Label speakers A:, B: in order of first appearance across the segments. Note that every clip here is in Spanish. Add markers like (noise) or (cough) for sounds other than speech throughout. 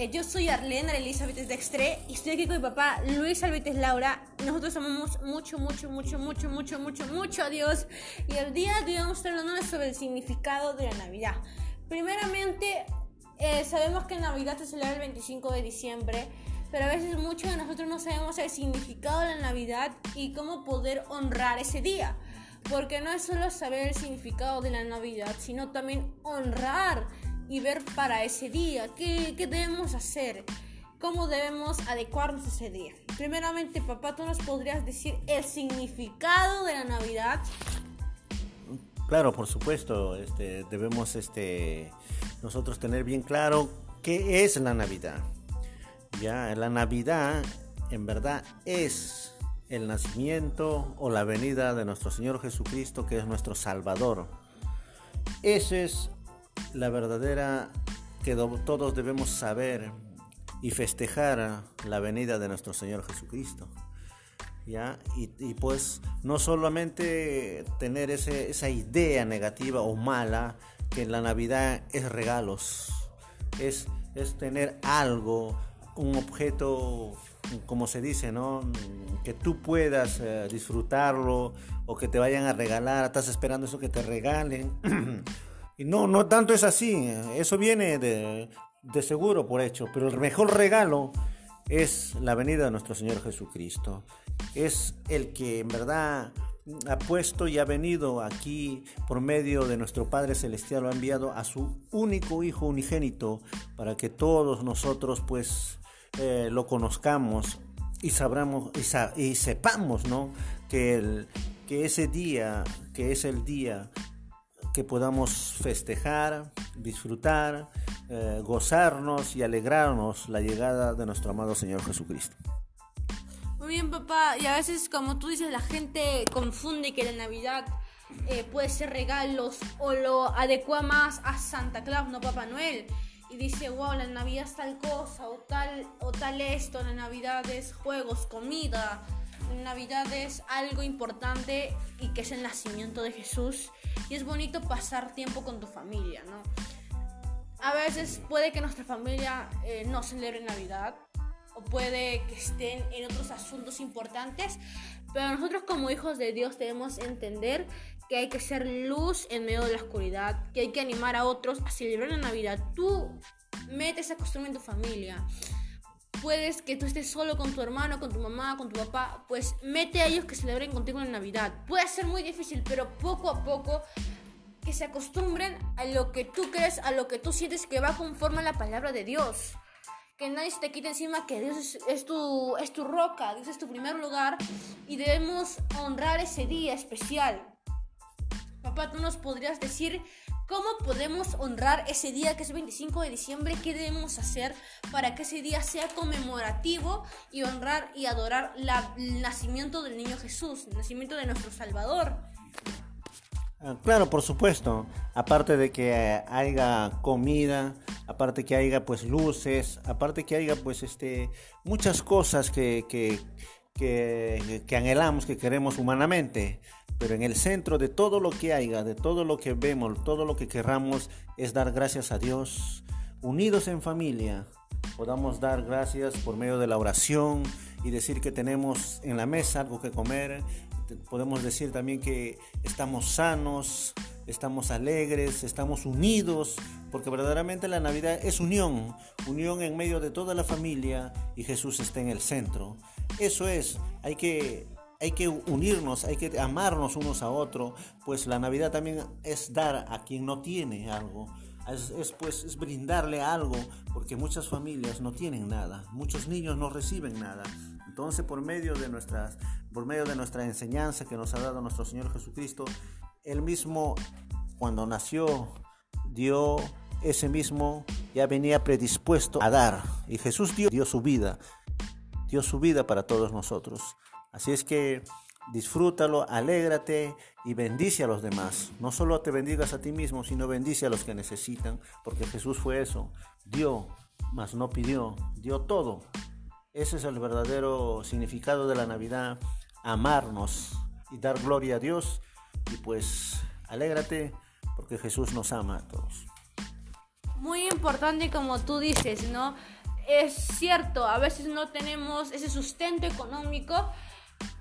A: Eh, yo soy Arlene Elizabeth Dextre y estoy aquí con mi papá Luis Albertes Laura. Nosotros amamos mucho, mucho, mucho, mucho, mucho, mucho, mucho a Dios. Y el día de hoy vamos a estar hablando sobre el significado de la Navidad. Primeramente, eh, sabemos que Navidad se celebra el 25 de diciembre, pero a veces muchos de nosotros no sabemos el significado de la Navidad y cómo poder honrar ese día. Porque no es solo saber el significado de la Navidad, sino también honrar y ver para ese día qué, qué debemos hacer, cómo debemos adecuarnos a ese día. Primeramente, papá, ¿tú nos podrías decir el significado de la Navidad?
B: Claro, por supuesto, este, debemos este, nosotros tener bien claro qué es la Navidad. Ya, la Navidad en verdad es el nacimiento o la venida de nuestro Señor Jesucristo, que es nuestro Salvador. Ese es la verdadera que todos debemos saber y festejar la venida de nuestro Señor Jesucristo. ¿Ya? Y, pues no solamente tener esa idea negativa o mala que la Navidad es regalos, es, es tener algo, un objeto, como se dice, ¿no? que tú puedas eh, disfrutarlo o que te vayan a regalar, estás esperando eso que te regalen. (clears throat) Y no, no tanto es así, eso viene de, seguro por hecho, pero el mejor regalo es la venida de nuestro Señor Jesucristo. Es el que en verdad ha puesto y ha venido aquí por medio de nuestro Padre Celestial, lo ha enviado a su único Hijo unigénito para que todos nosotros pues eh, lo conozcamos y sabramos y, sepamos ¿no? que, el, que ese día, que es el día que podamos festejar, disfrutar, eh, gozarnos y alegrarnos la llegada de nuestro amado Señor Jesucristo.
A: Muy bien, papá. Y a veces, como tú dices, la gente confunde que la Navidad eh, puede ser regalos o lo adecua más a Santa Claus, no Papá Noel. Y dice, wow, la Navidad es tal cosa o tal, o tal esto, la Navidad es juegos, comida, Navidad es algo importante y que es el nacimiento de Jesús y es bonito pasar tiempo con tu familia, ¿no? A veces puede que nuestra familia eh, no celebre Navidad o puede que estén en otros asuntos importantes, pero nosotros como hijos de Dios debemos entender que hay que ser luz en medio de la oscuridad, que hay que animar a otros a celebrar la Navidad. Tú metes esa costumbre en tu familia puedes que tú estés solo con tu hermano, con tu mamá, con tu papá, pues mete a ellos que celebren contigo en Navidad. Puede ser muy difícil, pero poco a poco que se acostumbren a lo que tú crees, a lo que tú sientes que va conforme a la palabra de Dios. Que nadie se te quite encima que Dios es, tu, es tu roca, Dios es tu primer lugar y debemos honrar ese día especial. Papá, tú nos podrías decir ¿Cómo podemos honrar ese día que es 25 de diciembre? ¿Qué debemos hacer para que ese día sea conmemorativo y honrar y adorar el nacimiento del niño Jesús, el nacimiento de nuestro Salvador?
B: Ah, claro, por supuesto. Aparte de que haya comida, aparte que haya pues luces, aparte que haya pues este muchas cosas que, que, que anhelamos, que queremos humanamente. Pero en el centro de todo lo que haya, de todo lo que vemos, todo lo que querramos, es dar gracias a Dios. Unidos en familia, podamos dar gracias por medio de la oración y decir que tenemos en la mesa algo que comer. Podemos decir también que estamos sanos, estamos alegres, estamos unidos, porque verdaderamente la Navidad es unión, unión en medio de toda la familia y Jesús está en el centro. Eso es, hay que hay que unirnos, hay que amarnos unos a otros, pues la Navidad también es dar a quien no tiene algo. Es, pues es brindarle algo porque muchas familias no tienen nada muchos niños no reciben nada. Entonces por medio de nuestras por medio de nuestra enseñanza que nos ha dado nuestro Señor Jesucristo él mismo cuando nació dio ese mismo ya venía predispuesto a dar. Y Jesús dio, dio su vida dio su vida para todos nosotros. Así es que disfrútalo, alégrate y bendice a los demás. No solo te bendigas a ti mismo, sino bendice a los que necesitan, porque Jesús fue eso, dio, mas no pidió, dio todo. Ese es el verdadero significado de la Navidad, amarnos y dar gloria a Dios. Y pues alégrate porque Jesús nos ama a todos.
A: Muy importante como tú dices, ¿no? es cierto, a veces no tenemos ese sustento económico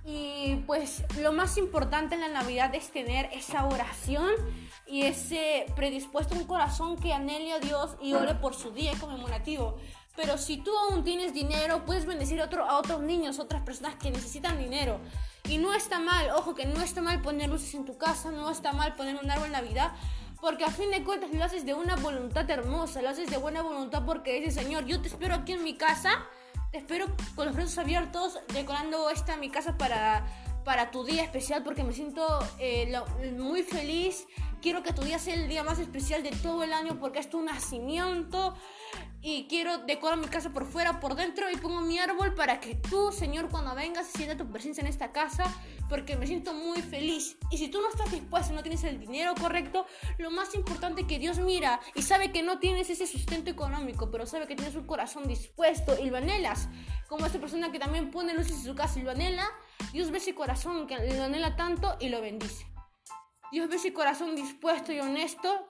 A: y pues lo más importante en la Navidad es tener esa oración y ese predispuesto un corazón que anhele a Dios y ore por su día conmemorativo. Pero si tú aún tienes dinero, puedes bendecir a, otro, a otros niños, otras personas que necesitan dinero. Y no está mal, ojo que no está mal poner luces en tu casa, no está mal poner un árbol en Navidad, porque a fin de cuentas lo haces de una voluntad hermosa, lo haces de buena voluntad porque dices, Señor, yo te espero aquí en mi casa, espero con los brazos abiertos, decorando esta mi casa para, para tu día especial, porque me siento eh, muy feliz. Quiero que tu día sea el día más especial de todo el año porque es tu nacimiento y quiero decorar mi casa por fuera, por dentro y pongo mi árbol para que tú, Señor, cuando vengas, sienta tu presencia en esta casa porque me siento muy feliz. Y si tú no estás dispuesto, no tienes el dinero correcto, lo más importante que Dios mira y sabe que no tienes ese sustento económico, pero sabe que tienes un corazón dispuesto y lo anhelas, como esta persona que también pone luces en su casa y lo anhela, Dios ve ese corazón que lo anhela tanto y lo bendice. Dios ve ese corazón dispuesto y honesto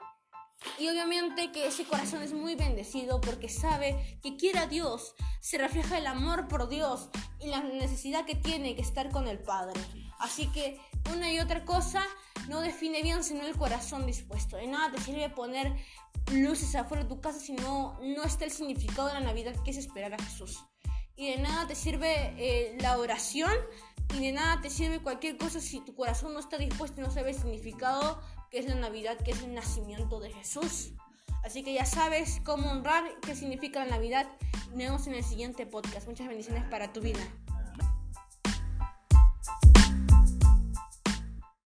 A: y obviamente que ese corazón es muy bendecido porque sabe que quiere a Dios, se refleja el amor por Dios y la necesidad que tiene que estar con el Padre. Así que una y otra cosa no define bien sino el corazón dispuesto. De nada te sirve poner luces afuera de tu casa si no, no está el significado de la Navidad que es esperar a Jesús. Y de nada te sirve eh, la oración y de nada te sirve cualquier cosa si tu corazón no está dispuesto y no sabe el significado que es la Navidad, que es el nacimiento de Jesús. Así que ya sabes cómo honrar, qué significa la Navidad. Nos vemos en el siguiente podcast. Muchas bendiciones para tu vida.